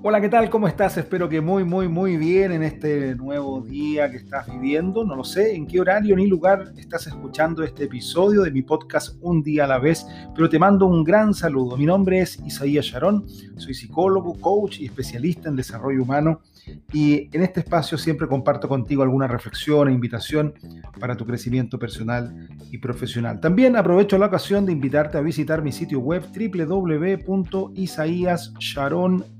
Hola, ¿qué tal? ¿Cómo estás? Espero que muy, muy, muy bien en este nuevo día que estás viviendo. No lo sé en qué horario ni lugar estás escuchando este episodio de mi podcast Un día a la vez, pero te mando un gran saludo. Mi nombre es Isaías Sharon, soy psicólogo, coach y especialista en desarrollo humano y en este espacio siempre comparto contigo alguna reflexión e invitación para tu crecimiento personal y profesional. También aprovecho la ocasión de invitarte a visitar mi sitio web www.isaíassharon.com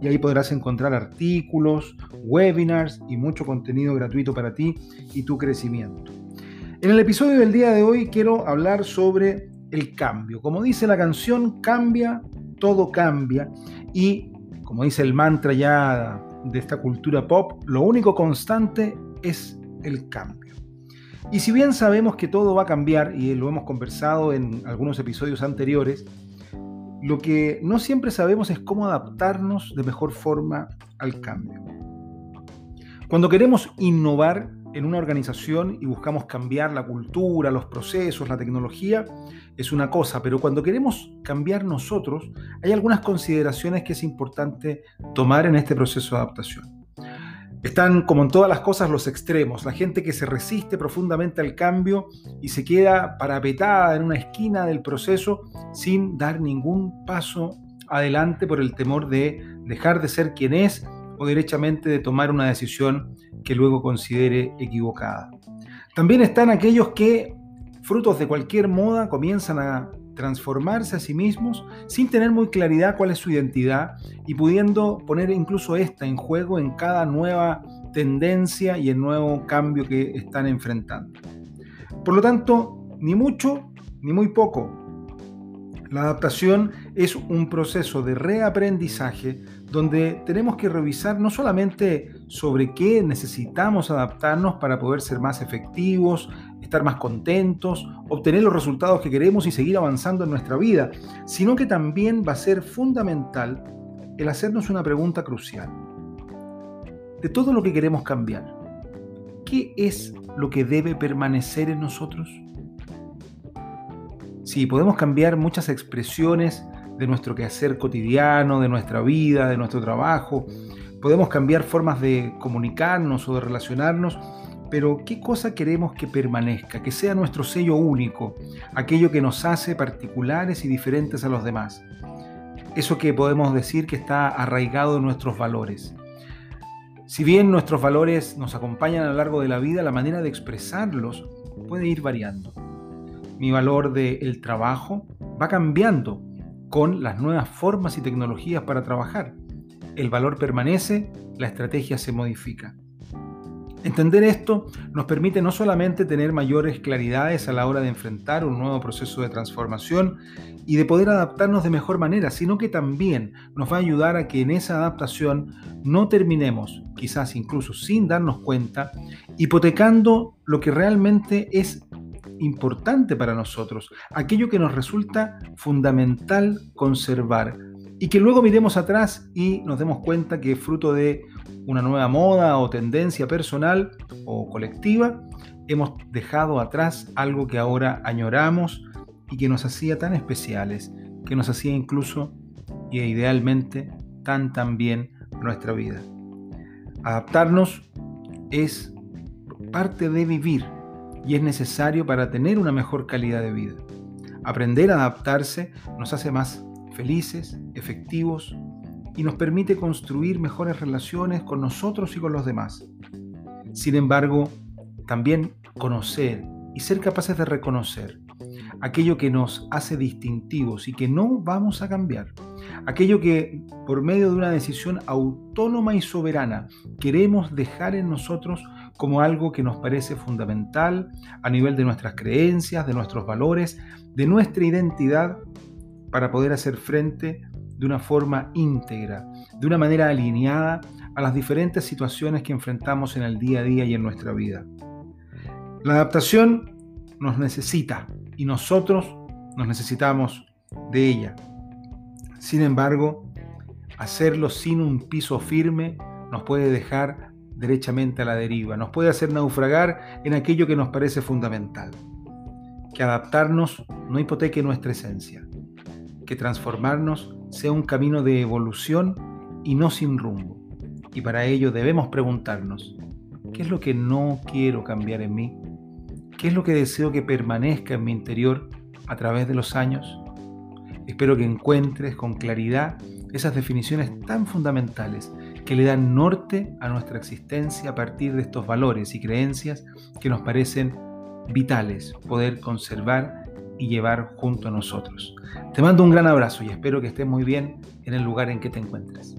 y ahí podrás encontrar artículos, webinars y mucho contenido gratuito para ti y tu crecimiento. En el episodio del día de hoy quiero hablar sobre el cambio. Como dice la canción, cambia, todo cambia y como dice el mantra ya de esta cultura pop, lo único constante es el cambio. Y si bien sabemos que todo va a cambiar, y lo hemos conversado en algunos episodios anteriores, lo que no siempre sabemos es cómo adaptarnos de mejor forma al cambio. Cuando queremos innovar en una organización y buscamos cambiar la cultura, los procesos, la tecnología, es una cosa, pero cuando queremos cambiar nosotros, hay algunas consideraciones que es importante tomar en este proceso de adaptación. Están, como en todas las cosas, los extremos. La gente que se resiste profundamente al cambio y se queda parapetada en una esquina del proceso sin dar ningún paso adelante por el temor de dejar de ser quien es o derechamente de tomar una decisión que luego considere equivocada. También están aquellos que, frutos de cualquier moda, comienzan a transformarse a sí mismos sin tener muy claridad cuál es su identidad y pudiendo poner incluso esta en juego en cada nueva tendencia y el nuevo cambio que están enfrentando. Por lo tanto, ni mucho ni muy poco. La adaptación es un proceso de reaprendizaje donde tenemos que revisar no solamente sobre qué necesitamos adaptarnos para poder ser más efectivos, estar más contentos, obtener los resultados que queremos y seguir avanzando en nuestra vida, sino que también va a ser fundamental el hacernos una pregunta crucial. De todo lo que queremos cambiar, ¿qué es lo que debe permanecer en nosotros? Sí, podemos cambiar muchas expresiones de nuestro quehacer cotidiano, de nuestra vida, de nuestro trabajo. Podemos cambiar formas de comunicarnos o de relacionarnos, pero ¿qué cosa queremos que permanezca, que sea nuestro sello único, aquello que nos hace particulares y diferentes a los demás? Eso que podemos decir que está arraigado en nuestros valores. Si bien nuestros valores nos acompañan a lo largo de la vida, la manera de expresarlos puede ir variando. Mi valor del trabajo va cambiando con las nuevas formas y tecnologías para trabajar. El valor permanece, la estrategia se modifica. Entender esto nos permite no solamente tener mayores claridades a la hora de enfrentar un nuevo proceso de transformación y de poder adaptarnos de mejor manera, sino que también nos va a ayudar a que en esa adaptación no terminemos, quizás incluso sin darnos cuenta, hipotecando lo que realmente es importante para nosotros, aquello que nos resulta fundamental conservar y que luego miremos atrás y nos demos cuenta que fruto de una nueva moda o tendencia personal o colectiva, hemos dejado atrás algo que ahora añoramos y que nos hacía tan especiales, que nos hacía incluso y idealmente tan tan bien nuestra vida. Adaptarnos es parte de vivir y es necesario para tener una mejor calidad de vida. Aprender a adaptarse nos hace más felices, efectivos y nos permite construir mejores relaciones con nosotros y con los demás. Sin embargo, también conocer y ser capaces de reconocer aquello que nos hace distintivos y que no vamos a cambiar. Aquello que por medio de una decisión autónoma y soberana queremos dejar en nosotros como algo que nos parece fundamental a nivel de nuestras creencias, de nuestros valores, de nuestra identidad, para poder hacer frente de una forma íntegra, de una manera alineada a las diferentes situaciones que enfrentamos en el día a día y en nuestra vida. La adaptación nos necesita y nosotros nos necesitamos de ella. Sin embargo, hacerlo sin un piso firme nos puede dejar derechamente a la deriva, nos puede hacer naufragar en aquello que nos parece fundamental. Que adaptarnos no hipoteque nuestra esencia, que transformarnos sea un camino de evolución y no sin rumbo. Y para ello debemos preguntarnos, ¿qué es lo que no quiero cambiar en mí? ¿Qué es lo que deseo que permanezca en mi interior a través de los años? Espero que encuentres con claridad esas definiciones tan fundamentales que le dan norte a nuestra existencia a partir de estos valores y creencias que nos parecen vitales poder conservar y llevar junto a nosotros. Te mando un gran abrazo y espero que estés muy bien en el lugar en que te encuentres.